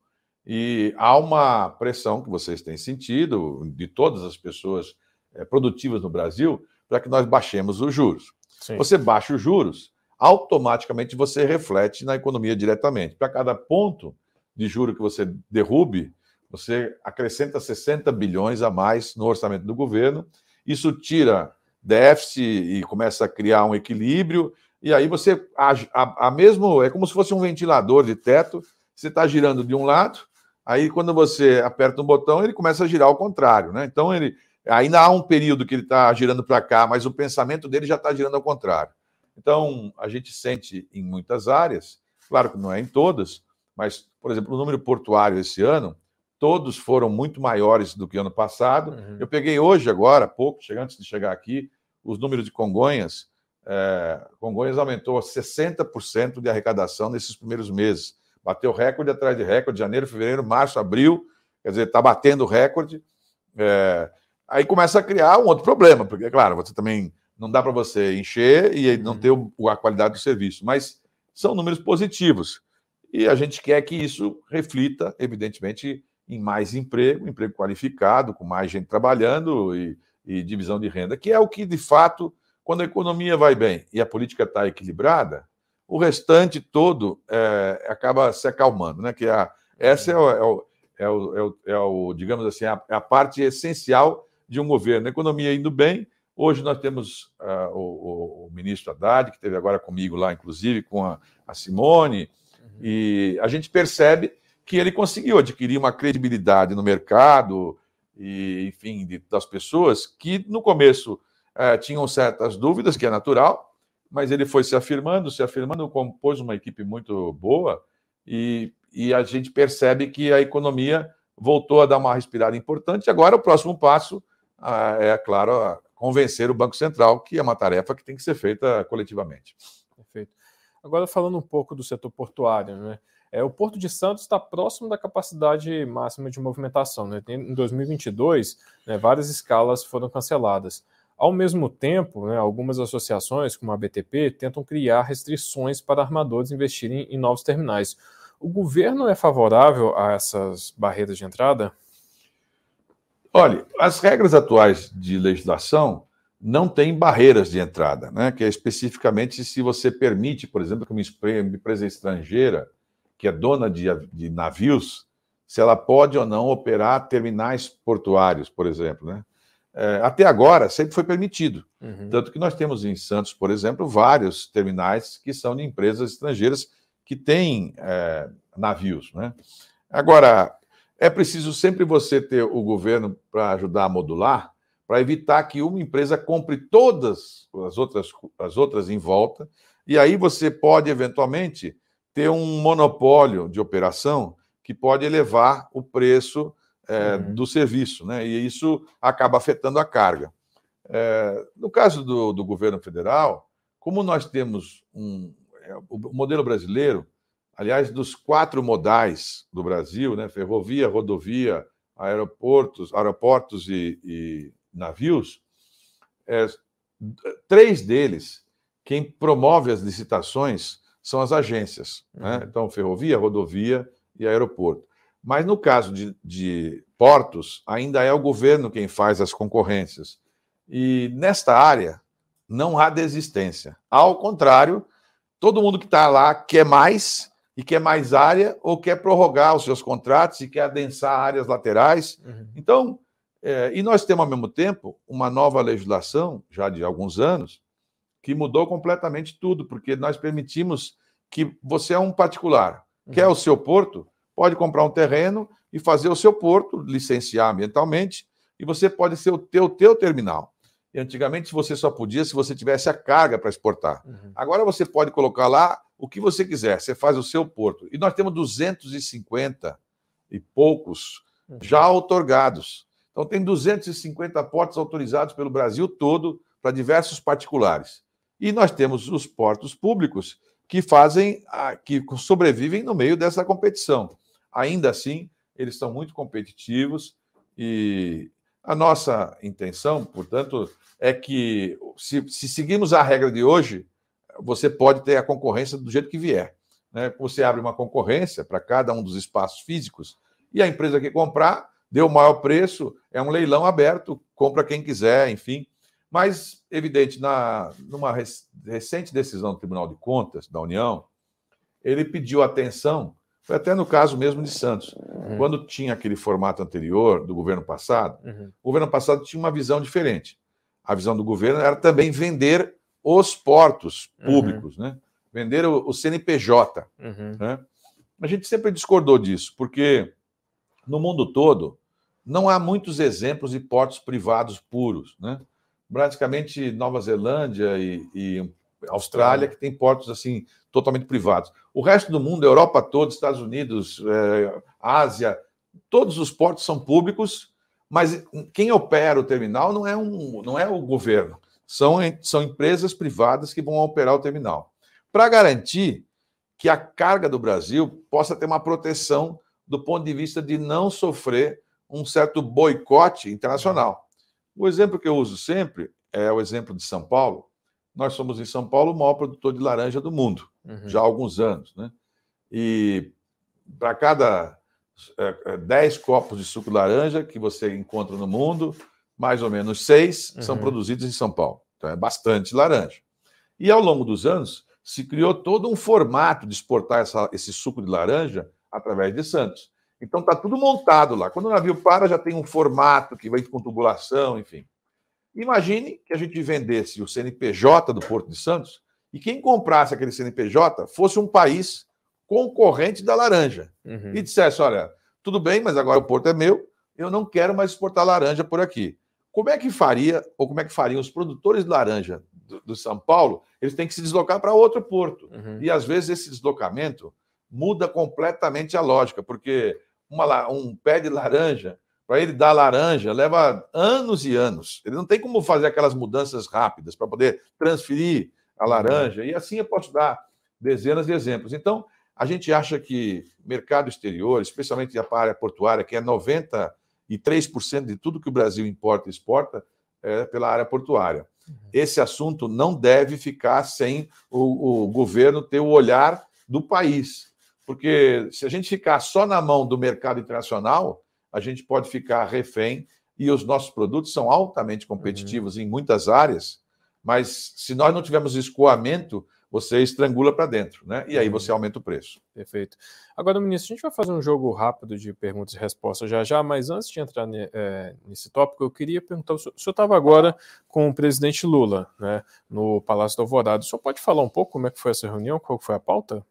e há uma pressão que vocês têm sentido, de todas as pessoas é, produtivas no Brasil, para que nós baixemos os juros. Sim. Você baixa os juros, automaticamente você reflete na economia diretamente. Para cada ponto de juro que você derrube, você acrescenta 60 bilhões a mais no orçamento do governo. Isso tira déficit e começa a criar um equilíbrio. E aí você a, a, a mesmo é como se fosse um ventilador de teto. Você está girando de um lado, aí quando você aperta um botão ele começa a girar ao contrário, né? Então ele Ainda há um período que ele está girando para cá, mas o pensamento dele já está girando ao contrário. Então, a gente sente em muitas áreas, claro que não é em todas, mas, por exemplo, o número portuário esse ano, todos foram muito maiores do que ano passado. Uhum. Eu peguei hoje, agora, pouco, antes de chegar aqui, os números de Congonhas. É, Congonhas aumentou 60% de arrecadação nesses primeiros meses. Bateu recorde atrás de recorde, janeiro, fevereiro, março, abril, quer dizer, está batendo recorde. É, Aí começa a criar um outro problema, porque, claro, você também não dá para você encher e não uhum. ter a qualidade do serviço, mas são números positivos. E a gente quer que isso reflita, evidentemente, em mais emprego, emprego qualificado, com mais gente trabalhando e, e divisão de renda, que é o que, de fato, quando a economia vai bem e a política está equilibrada, o restante todo é, acaba se acalmando, né? Que é a, essa é o, é, o, é, o, é o, digamos assim, a, a, parte essencial de um governo. A economia indo bem. Hoje nós temos uh, o, o, ministro Haddad, que esteve agora comigo lá, inclusive, com a, a Simone, uhum. e a gente percebe que ele conseguiu adquirir uma credibilidade no mercado e, enfim, de, das pessoas que no começo eh, tinham certas dúvidas, que é natural, mas ele foi se afirmando, se afirmando, compôs uma equipe muito boa e, e a gente percebe que a economia voltou a dar uma respirada importante. Agora, o próximo passo é, claro, convencer o Banco Central, que é uma tarefa que tem que ser feita coletivamente. Perfeito. Agora, falando um pouco do setor portuário, né? É, o Porto de Santos está próximo da capacidade máxima de movimentação. Né? Em 2022, né, várias escalas foram canceladas. Ao mesmo tempo, né, algumas associações, como a BTP, tentam criar restrições para armadores investirem em novos terminais. O governo é favorável a essas barreiras de entrada? Olha, as regras atuais de legislação não têm barreiras de entrada, né? que é especificamente se você permite, por exemplo, que uma empresa estrangeira que é dona de, de navios, se ela pode ou não operar terminais portuários, por exemplo. Né? É, até agora, sempre foi permitido. Uhum. Tanto que nós temos em Santos, por exemplo, vários terminais que são de empresas estrangeiras que têm é, navios. Né? Agora, é preciso sempre você ter o governo para ajudar a modular, para evitar que uma empresa compre todas as outras, as outras em volta, e aí você pode, eventualmente, ter um monopólio de operação que pode elevar o preço é, uhum. do serviço, né? e isso acaba afetando a carga. É, no caso do, do, governo federal, como nós temos um, é, o modelo brasileiro, aliás, dos quatro modais do Brasil, né? ferrovia, rodovia, aeroportos, aeroportos e, e navios, é, três deles, quem promove as licitações são as agências. Né? Uhum. Então, ferrovia, rodovia e aeroporto. Mas no caso de, de, portos, ainda é o governo quem faz as concorrências. E nesta área não há desistência. Ao contrário, todo mundo que está lá quer mais e quer mais área ou quer prorrogar os seus contratos e quer adensar áreas laterais. Uhum. Então, é, e nós temos ao mesmo tempo uma nova legislação, já de alguns anos, que mudou completamente tudo, porque nós permitimos que você é um particular, uhum. quer o seu porto, pode comprar um terreno e fazer o seu porto, licenciar ambientalmente, e você pode ser o teu, teu terminal. E antigamente você só podia se você tivesse a carga para exportar. Uhum. Agora você pode colocar lá o que você quiser, você faz o seu porto. E nós temos 250 e poucos uhum. já otorgados. Então tem 250 portos autorizados pelo Brasil todo para diversos particulares. E nós temos os portos públicos que fazem, que sobrevivem no meio dessa competição. Ainda assim, eles são muito competitivos e a nossa intenção, portanto, é que se, se seguirmos a regra de hoje, você pode ter a concorrência do jeito que vier. Né? Você abre uma concorrência para cada um dos espaços físicos e a empresa que comprar deu o maior preço, é um leilão aberto, compra quem quiser, enfim. Mas, evidente, na, numa recente decisão do Tribunal de Contas da União, ele pediu atenção, foi até no caso mesmo de Santos, uhum. quando tinha aquele formato anterior do governo passado, uhum. o governo passado tinha uma visão diferente. A visão do governo era também vender os portos uhum. públicos, uhum. né? vender o, o CNPJ. Uhum. Né? A gente sempre discordou disso, porque no mundo todo não há muitos exemplos de portos privados puros. Né? praticamente Nova Zelândia e, e Austrália, que tem portos assim totalmente privados. O resto do mundo, Europa toda, Estados Unidos, é, Ásia, todos os portos são públicos, mas quem opera o terminal não é, um, não é o governo, são, são empresas privadas que vão operar o terminal. Para garantir que a carga do Brasil possa ter uma proteção do ponto de vista de não sofrer um certo boicote internacional. O exemplo que eu uso sempre é o exemplo de São Paulo. Nós somos em São Paulo o maior produtor de laranja do mundo, uhum. já há alguns anos. Né? E para cada 10 é, copos de suco de laranja que você encontra no mundo, mais ou menos seis uhum. são produzidos em São Paulo. Então é bastante laranja. E ao longo dos anos, se criou todo um formato de exportar essa, esse suco de laranja através de Santos. Então está tudo montado lá. Quando o navio para, já tem um formato que vem com tubulação, enfim. Imagine que a gente vendesse o CNPJ do Porto de Santos e quem comprasse aquele CNPJ fosse um país concorrente da laranja uhum. e dissesse: olha, tudo bem, mas agora o porto é meu, eu não quero mais exportar laranja por aqui. Como é que faria, ou como é que fariam os produtores de laranja do, do São Paulo? Eles têm que se deslocar para outro porto. Uhum. E às vezes esse deslocamento muda completamente a lógica, porque uma, um pé de laranja, para ele dar laranja, leva anos e anos. Ele não tem como fazer aquelas mudanças rápidas para poder transferir a uhum. laranja. E assim eu posso dar dezenas de exemplos. Então, a gente acha que mercado exterior, especialmente a área portuária, que é 90 e 3% de tudo que o Brasil importa e exporta é pela área portuária. Uhum. Esse assunto não deve ficar sem o, o governo ter o olhar do país, porque se a gente ficar só na mão do mercado internacional, a gente pode ficar refém e os nossos produtos são altamente competitivos uhum. em muitas áreas, mas se nós não tivermos escoamento, você estrangula para dentro, né? E aí você uhum. aumenta o preço. Perfeito. Agora, ministro, a gente vai fazer um jogo rápido de perguntas e respostas já já, mas antes de entrar é, nesse tópico, eu queria perguntar: o senhor estava agora com o presidente Lula, né, no Palácio do Alvorada. O senhor pode falar um pouco como é que foi essa reunião, qual foi a pauta?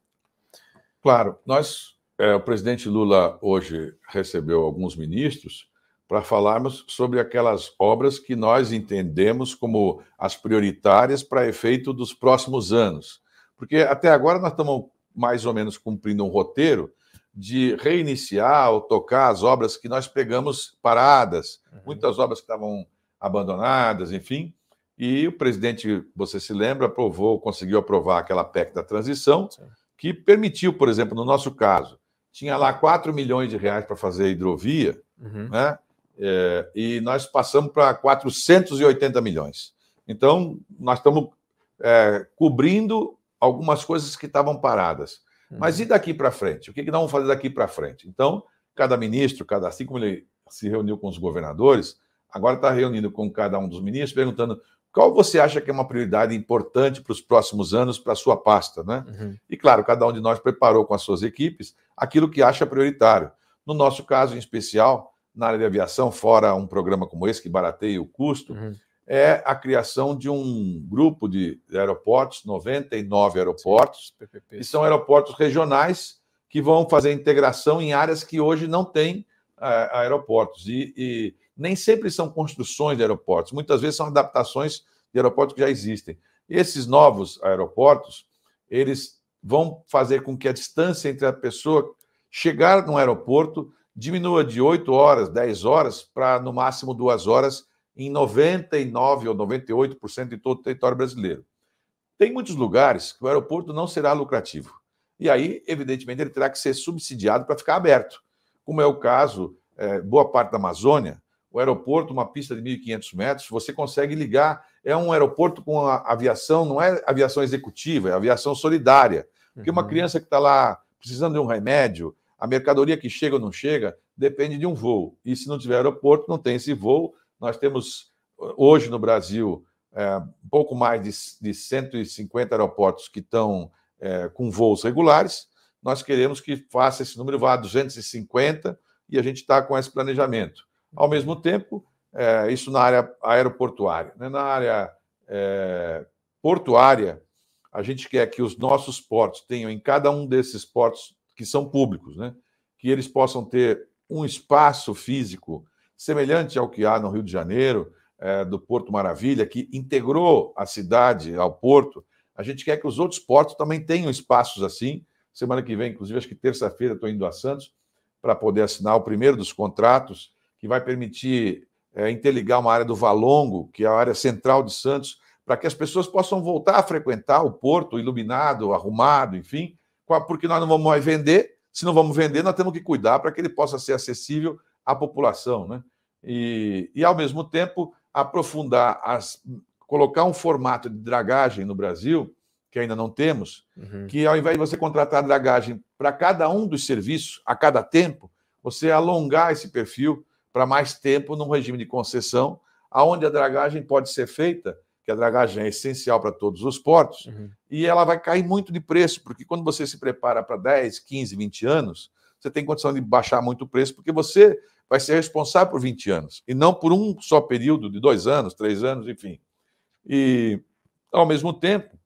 Claro, nós, é, o presidente Lula hoje recebeu alguns ministros para falarmos sobre aquelas obras que nós entendemos como as prioritárias para efeito dos próximos anos. Porque até agora nós estamos mais ou menos cumprindo um roteiro de reiniciar ou tocar as obras que nós pegamos paradas, uhum. muitas obras que estavam abandonadas, enfim. E o presidente, você se lembra, aprovou, conseguiu aprovar aquela PEC da transição, Sim. que permitiu, por exemplo, no nosso caso, tinha lá 4 milhões de reais para fazer hidrovia, uhum. né? É, e nós passamos para 480 milhões. Então, nós estamos é, cobrindo algumas coisas que estavam paradas. Uhum. Mas e daqui para frente? O que, que nós vamos fazer daqui para frente? Então, cada ministro, cada assim como ele se reuniu com os governadores, agora está reunindo com cada um dos ministros, perguntando qual você acha que é uma prioridade importante para os próximos anos para a sua pasta, né? Uhum. E claro, cada um de nós preparou com as suas equipes aquilo que acha prioritário. No nosso caso em especial, na área de aviação, fora um programa como esse, que barateia o custo, uhum. é a criação de um grupo de aeroportos, 99 aeroportos, Sim, que são aeroportos regionais que vão fazer integração em áreas que hoje não têm uh, aeroportos. E, e, nem sempre são construções de aeroportos, muitas vezes são adaptações de aeroportos que já existem. Esses novos aeroportos, eles vão fazer com que a distância entre a pessoa chegar no aeroporto diminua de 8 horas, 10 horas, para no máximo 2 horas em 99 ou 98% de todo o território brasileiro. Tem muitos lugares que o aeroporto não será lucrativo. E aí, evidentemente, ele terá que ser subsidiado para ficar aberto. Como é o caso, é, boa parte da Amazônia, o aeroporto, uma pista de 1.500 metros, você consegue ligar. É um aeroporto com aviação, não é aviação executiva, é aviação solidária. Porque uma uhum. criança que está lá precisando de um remédio, a mercadoria que chega ou não chega depende de um voo. E se não tiver aeroporto, não tem esse voo. Nós temos hoje no Brasil é, um pouco mais de, de 150 aeroportos que estão é, com voos regulares. Nós queremos que faça esse número vá a 250 e a gente está com esse planejamento. Ao mesmo tempo, é, isso na área aeroportuária. Né? Na área é, portuária, a gente quer que os nossos portos tenham em cada um desses portos que são públicos, né? que eles possam ter um espaço físico semelhante ao que há no Rio de Janeiro, é, do Porto Maravilha, que integrou a cidade ao porto. A gente quer que os outros portos também tenham espaços assim. Semana que vem, inclusive, acho que terça-feira, estou indo a Santos para poder assinar o primeiro dos contratos, que vai permitir é, interligar uma área do Valongo, que é a área central de Santos, para que as pessoas possam voltar a frequentar o porto iluminado, arrumado, enfim, porque nós não vamos mais vender. Se não vamos vender, nós temos que cuidar para que ele possa ser acessível à população, né? E, e ao mesmo tempo aprofundar as, colocar um formato de dragagem no Brasil que ainda não temos, uhum. que ao invés de você contratar dragagem para cada um dos serviços a cada tempo, você alongar esse perfil para mais tempo num regime de concessão, aonde a dragagem pode ser feita, que a dragagem é essencial para todos os portos, uhum. e ela vai cair muito de preço, porque quando você se prepara para 10, 15, 20 anos, você tem condição de baixar muito o preço, porque você vai ser responsável por 20 anos, e não por um só período de dois anos, três anos, enfim. E, ao mesmo tempo,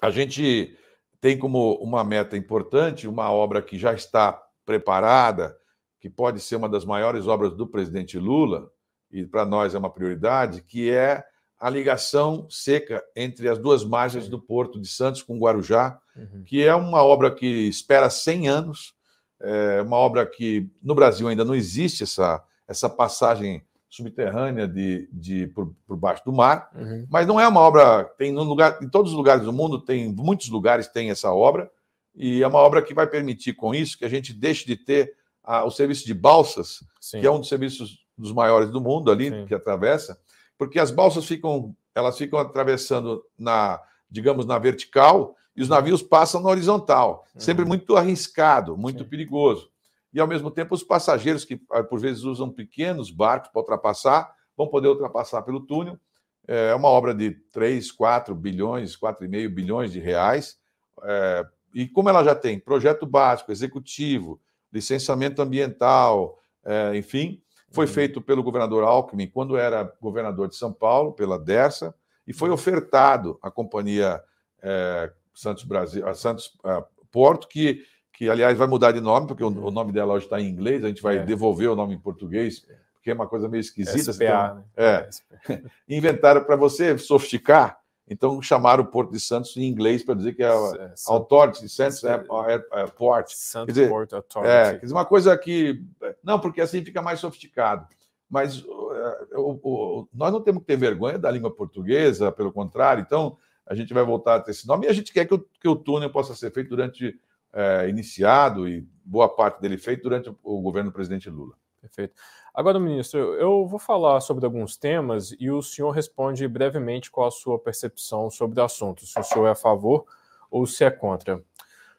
a gente tem como uma meta importante uma obra que já está preparada, que pode ser uma das maiores obras do presidente Lula, e para nós é uma prioridade, que é a ligação seca entre as duas margens do Porto de Santos com Guarujá, uhum. que é uma obra que espera 100 anos, é uma obra que no Brasil ainda não existe essa, essa passagem subterrânea de, de por, por baixo do mar, uhum. mas não é uma obra tem no lugar em todos os lugares do mundo tem muitos lugares tem essa obra e é uma obra que vai permitir com isso que a gente deixe de ter a, o serviço de balsas, Sim. que é um dos serviços dos maiores do mundo ali Sim. que atravessa, porque as balsas ficam elas ficam atravessando na digamos na vertical e os navios passam na horizontal, uhum. sempre muito arriscado, muito Sim. perigoso e, ao mesmo tempo, os passageiros que, ah, por vezes, usam pequenos barcos para ultrapassar, vão poder ultrapassar pelo túnel. É uma obra de 3, 4 bilhões, 4,5 bilhões de reais. É, e como ela já tem projeto básico, executivo, licenciamento ambiental, é, enfim, foi uhum. feito pelo governador Alckmin quando era governador de São Paulo, pela Dersa, e foi ofertado à companhia é, Santos Brasil, a Santos a Porto, que que aliás vai mudar de nome, porque o, o nome dela hoje está em inglês, a gente vai é. devolver o nome em português, porque é uma coisa meio esquisita. SPA, então, né? É. Inventaram para você sofisticar, então chamaram o Porto de Santos em inglês para dizer que é, é Authority, Santos Airport. Santos dizer, Port Authority. É, quer dizer, uma coisa que... Não, porque assim fica mais sofisticado. Mas o, o, nós não temos que ter vergonha da língua portuguesa, pelo contrário. Então, a gente vai voltar a ter esse nome e a gente quer que o, que o túnel possa ser feito durante é, iniciado e boa parte dele feito durante o governo do presidente Lula. Perfeito. Agora, ministro, eu vou falar sobre alguns temas e o senhor responde brevemente qual a sua percepção sobre o assunto, se o senhor é a favor ou se é contra. O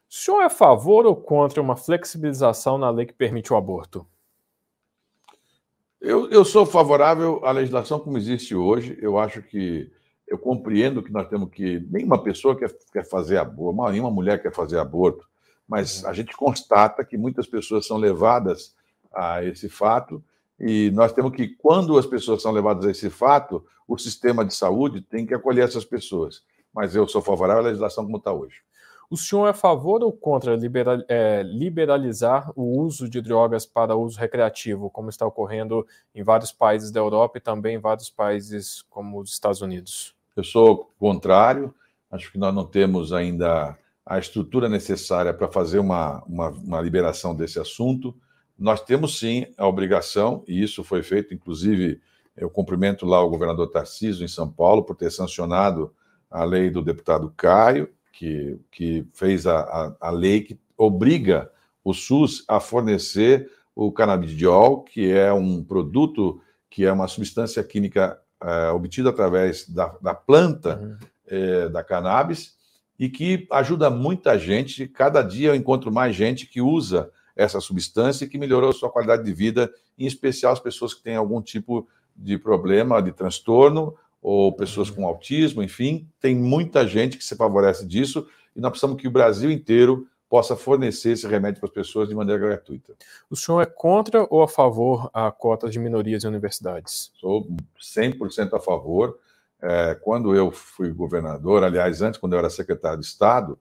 senhor é a favor ou contra uma flexibilização na lei que permite o aborto? Eu, eu sou favorável à legislação como existe hoje. Eu acho que eu compreendo que nós temos que. Nenhuma pessoa quer, quer fazer aborto, nenhuma mulher quer fazer aborto mas uhum. a gente constata que muitas pessoas são levadas a esse fato e nós temos que, quando as pessoas são levadas a esse fato, o sistema de saúde tem que acolher essas pessoas. Mas eu sou favorável à legislação como está hoje. O senhor é a favor ou contra liberal, é, liberalizar o uso de drogas para uso recreativo, como está ocorrendo em vários países da Europa e também em vários países como os Estados Unidos? Eu sou contrário. Acho que nós não temos ainda a estrutura necessária para fazer uma, uma, uma, liberação desse assunto. Nós temos sim a obrigação, e isso foi feito, inclusive, eu cumprimento lá o governador Tarcísio em São Paulo por ter sancionado a lei do deputado Caio, que, que fez a, a, a lei que obriga o SUS a fornecer o canabidiol, que é um produto que é uma substância química é, obtida através da, da planta uhum. é, da cannabis e que ajuda muita gente. Cada dia eu encontro mais gente que usa essa substância e que melhorou a sua qualidade de vida, em especial as pessoas que têm algum tipo de problema, de transtorno, ou pessoas com autismo, enfim, tem muita gente que se favorece disso e nós precisamos que o Brasil inteiro possa fornecer esse remédio para as pessoas de maneira gratuita. O senhor é contra ou a favor a cotas de minorias em universidades? Sou 100% a favor. É, quando eu fui governador, aliás, antes, quando eu era secretário de Estado,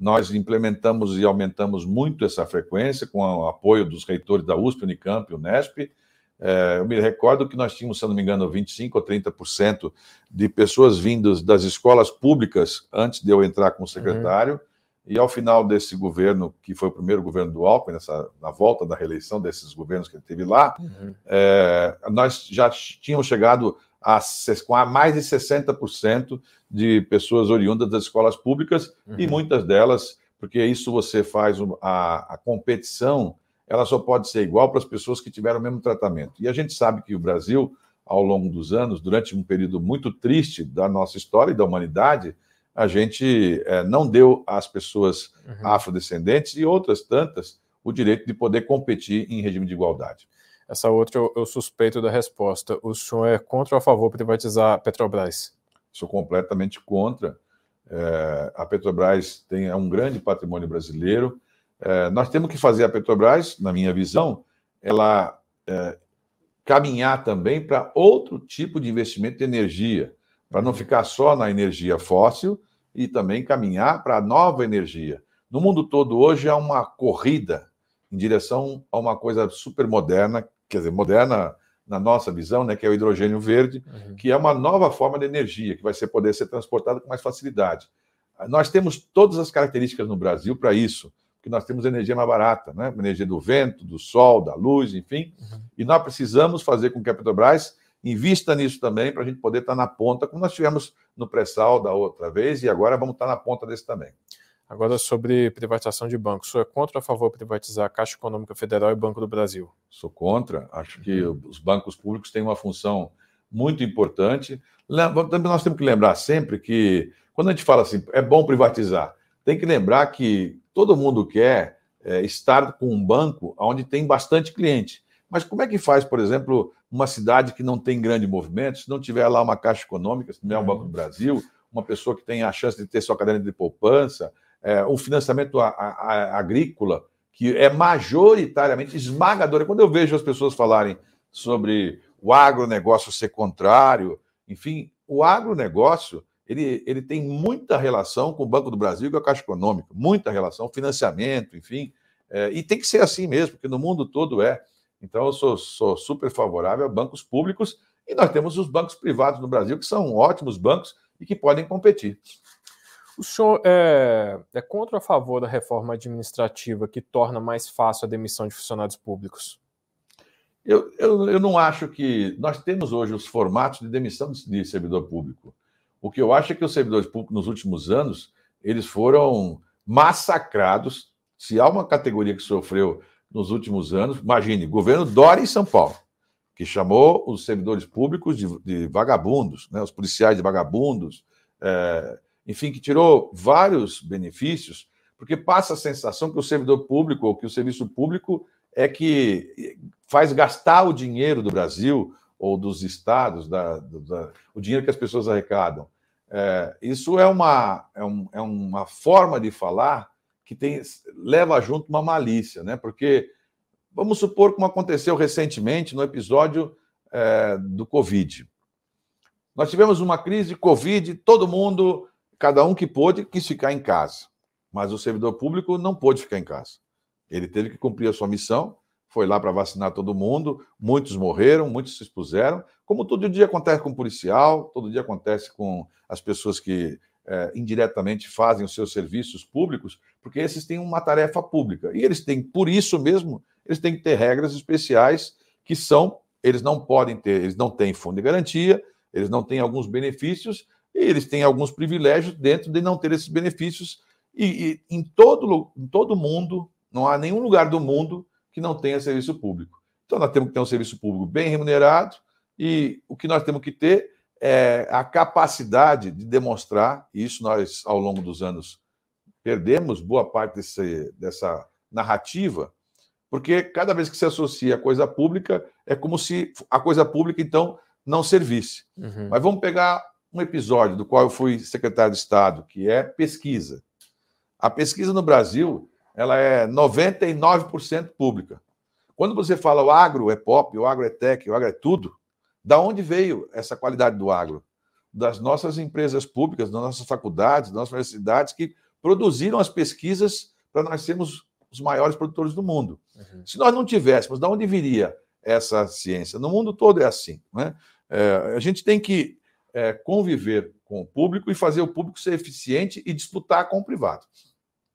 nós implementamos e aumentamos muito essa frequência com o apoio dos reitores da USP, Unicamp e Unesp. É, eu me recordo que nós tínhamos, se não me engano, 25% ou 30% de pessoas vindas das escolas públicas antes de eu entrar como secretário. Uhum. E ao final desse governo, que foi o primeiro governo do Alckmin, nessa, na volta da reeleição desses governos que ele teve lá, uhum. é, nós já tínhamos chegado a, com a mais de 60% de pessoas oriundas das escolas públicas uhum. e muitas delas, porque isso você faz a, a competição, ela só pode ser igual para as pessoas que tiveram o mesmo tratamento. E a gente sabe que o Brasil, ao longo dos anos, durante um período muito triste da nossa história e da humanidade, a gente é, não deu às pessoas uhum. afrodescendentes e outras tantas o direito de poder competir em regime de igualdade. Essa outra eu, eu suspeito da resposta. O senhor é contra ou a favor de privatizar a Petrobras? Sou completamente contra. É, a Petrobras tem é um grande patrimônio brasileiro. É, nós temos que fazer a Petrobras, na minha visão, ela é, caminhar também para outro tipo de investimento de energia, para não ficar só na energia fóssil e também caminhar para a nova energia. No mundo todo hoje há uma corrida em direção a uma coisa super moderna, quer dizer, moderna na nossa visão, né, que é o hidrogênio verde, uhum. que é uma nova forma de energia que vai ser, poder ser transportada com mais facilidade. Nós temos todas as características no Brasil para isso, porque nós temos energia mais barata, né? energia do vento, do sol, da luz, enfim, uhum. e nós precisamos fazer com que a Petrobras invista nisso também para a gente poder estar na ponta, como nós tivemos no pré-sal da outra vez, e agora vamos estar na ponta desse também. Agora, sobre privatização de bancos. O senhor é contra ou a favor de privatizar a Caixa Econômica Federal e o Banco do Brasil? Sou contra. Acho que uhum. os bancos públicos têm uma função muito importante. Nós temos que lembrar sempre que, quando a gente fala assim, é bom privatizar, tem que lembrar que todo mundo quer é, estar com um banco onde tem bastante cliente. Mas como é que faz, por exemplo, uma cidade que não tem grande movimento, se não tiver lá uma Caixa Econômica, se não tiver um Banco do Brasil, uma pessoa que tem a chance de ter sua cadeira de poupança, é, um financiamento a, a, a, agrícola que é majoritariamente esmagador. Quando eu vejo as pessoas falarem sobre o agronegócio ser contrário, enfim, o agronegócio ele, ele tem muita relação com o Banco do Brasil e com a Caixa Econômica, muita relação, financiamento, enfim, é, e tem que ser assim mesmo, porque no mundo todo é. Então, eu sou, sou super favorável a bancos públicos e nós temos os bancos privados no Brasil, que são ótimos bancos e que podem competir. O senhor é, é contra ou a favor da reforma administrativa que torna mais fácil a demissão de funcionários públicos? Eu, eu, eu não acho que. Nós temos hoje os formatos de demissão de servidor público. O que eu acho é que os servidores públicos, nos últimos anos, eles foram massacrados. Se há uma categoria que sofreu nos últimos anos, imagine, governo Dória em São Paulo, que chamou os servidores públicos de, de vagabundos, né, os policiais de vagabundos, é, enfim, que tirou vários benefícios, porque passa a sensação que o servidor público ou que o serviço público é que faz gastar o dinheiro do Brasil ou dos estados, da, da, o dinheiro que as pessoas arrecadam. É, isso é uma, é, um, é, uma forma de falar que tem, leva junto uma malícia, né? Porque vamos supor como aconteceu recentemente no episódio é, do Covid. Nós tivemos uma crise de Covid, todo mundo Cada um que pôde quis ficar em casa, mas o servidor público não pôde ficar em casa. Ele teve que cumprir a sua missão, foi lá para vacinar todo mundo, muitos morreram, muitos se expuseram, como todo dia acontece com o policial, todo dia acontece com as pessoas que é, indiretamente fazem os seus serviços públicos, porque esses têm uma tarefa pública. E eles têm, por isso mesmo, eles têm que ter regras especiais que são, eles não podem ter, eles não têm fundo de garantia, eles não têm alguns benefícios, eles têm alguns privilégios dentro de não ter esses benefícios. E, e em todo em todo mundo, não há nenhum lugar do mundo que não tenha serviço público. Então nós temos que ter um serviço público bem remunerado e o que nós temos que ter é a capacidade de demonstrar, e isso nós, ao longo dos anos, perdemos boa parte desse, dessa narrativa, porque cada vez que se associa a coisa pública, é como se a coisa pública, então, não servisse. Uhum. Mas vamos pegar um episódio do qual eu fui secretário de Estado, que é pesquisa. A pesquisa no Brasil ela é 99% pública. Quando você fala o agro é pop, o agro é tech, o agro é tudo, da onde veio essa qualidade do agro? Das nossas empresas públicas, das nossas faculdades, das nossas universidades que produziram as pesquisas para nós sermos os maiores produtores do mundo. Uhum. Se nós não tivéssemos, da onde viria essa ciência? No mundo todo é assim. Né? É, a gente tem que é, conviver com o público e fazer o público ser eficiente e disputar com o privado.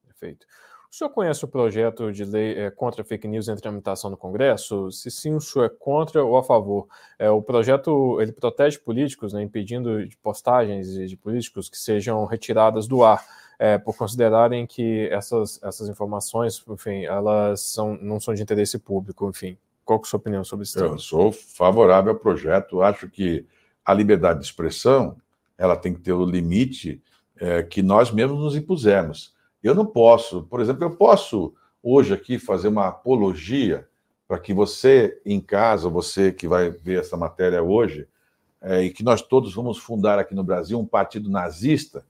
Perfeito. O senhor conhece o projeto de lei é, contra fake news em tramitação no Congresso? Se sim, o senhor é contra ou a favor? É, o projeto ele protege políticos, né, impedindo de postagens de políticos que sejam retiradas do ar, é, por considerarem que essas, essas informações, enfim, elas são, não são de interesse público, enfim. Qual é a sua opinião sobre isso? Eu sou favorável ao projeto. Acho que a liberdade de expressão ela tem que ter o limite é, que nós mesmos nos impusemos. Eu não posso, por exemplo, eu posso hoje aqui fazer uma apologia para que você em casa, você que vai ver essa matéria hoje, é, e que nós todos vamos fundar aqui no Brasil um partido nazista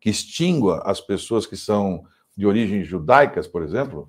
que extingua as pessoas que são de origens judaicas, por exemplo,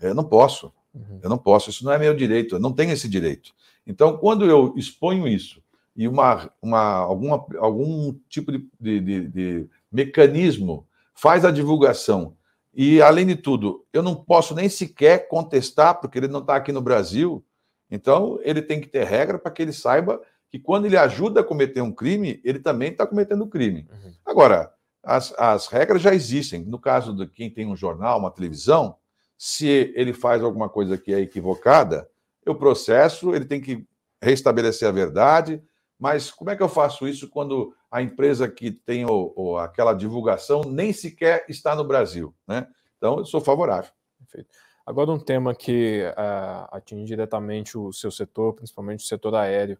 eu não posso. Uhum. Eu não posso. Isso não é meu direito. Eu não tenho esse direito. Então, quando eu exponho isso e uma, uma, alguma, algum tipo de, de, de, de mecanismo faz a divulgação e, além de tudo, eu não posso nem sequer contestar, porque ele não está aqui no Brasil. Então, ele tem que ter regra para que ele saiba que quando ele ajuda a cometer um crime, ele também está cometendo crime. Uhum. Agora, as, as regras já existem. No caso de quem tem um jornal, uma televisão, se ele faz alguma coisa que é equivocada, eu processo, ele tem que restabelecer a verdade. Mas como é que eu faço isso quando a empresa que tem o, o, aquela divulgação nem sequer está no Brasil? Né? Então, eu sou favorável. Perfeito. Agora, um tema que uh, atinge diretamente o seu setor, principalmente o setor aéreo.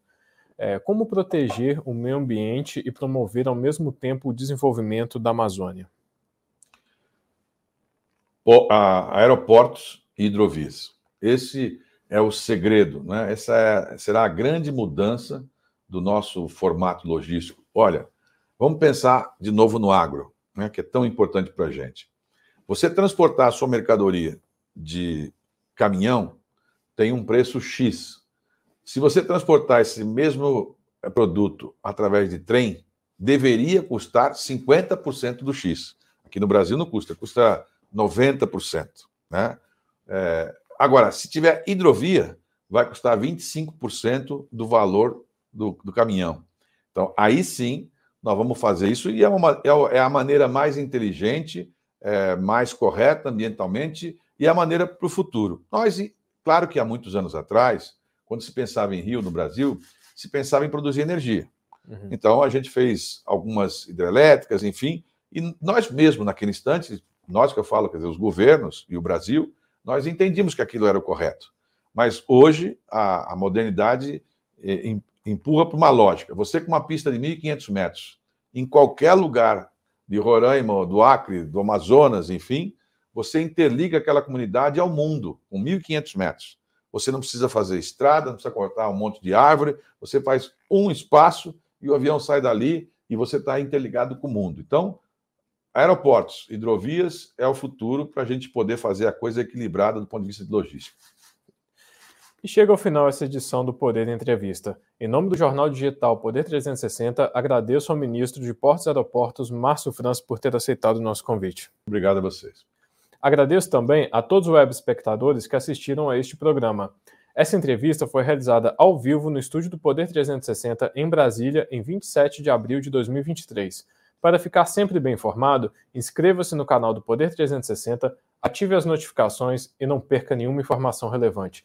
É, como proteger o meio ambiente e promover ao mesmo tempo o desenvolvimento da Amazônia? O, a, aeroportos e hidrovias. Esse é o segredo, né? Essa é, será a grande mudança do nosso formato logístico. Olha, vamos pensar de novo no agro, né, que é tão importante para a gente. Você transportar a sua mercadoria de caminhão tem um preço X. Se você transportar esse mesmo eh, produto através de trem, deveria custar 50% do X. Aqui no Brasil não custa, custa 90%. Né? É, agora, se tiver hidrovia, vai custar 25% do valor do, do, caminhão. Então, aí sim, nós vamos fazer isso e é, uma, é, é a maneira mais inteligente, é, mais correta ambientalmente e é a maneira para o futuro. Nós, claro que há muitos anos atrás, quando se pensava em rio no Brasil, se pensava em produzir energia. Uhum. Então, a gente fez algumas hidrelétricas, enfim, e nós mesmo, naquele instante, nós que eu falo, quer dizer, os governos e o Brasil, nós entendíamos que aquilo era o correto. Mas hoje, a, a modernidade eh, empurra para uma lógica. Você com uma pista de 1.500 metros, em qualquer lugar de Roraima, do Acre, do Amazonas, enfim, você interliga aquela comunidade ao mundo, com 1.500 metros. Você não precisa fazer estrada, não precisa cortar um monte de árvore, você faz um espaço e o avião sai dali e você está interligado com o mundo. Então, aeroportos, hidrovias é o futuro para a gente poder fazer a coisa equilibrada do ponto de vista de logística. E chega ao final essa edição do Poder Entrevista. Em nome do jornal digital Poder 360, agradeço ao ministro de Portos e Aeroportos, Márcio França, por ter aceitado o nosso convite. Obrigado a vocês. Agradeço também a todos os web espectadores que assistiram a este programa. Essa entrevista foi realizada ao vivo no estúdio do Poder 360 em Brasília, em 27 de abril de 2023. Para ficar sempre bem informado, inscreva-se no canal do Poder 360, ative as notificações e não perca nenhuma informação relevante.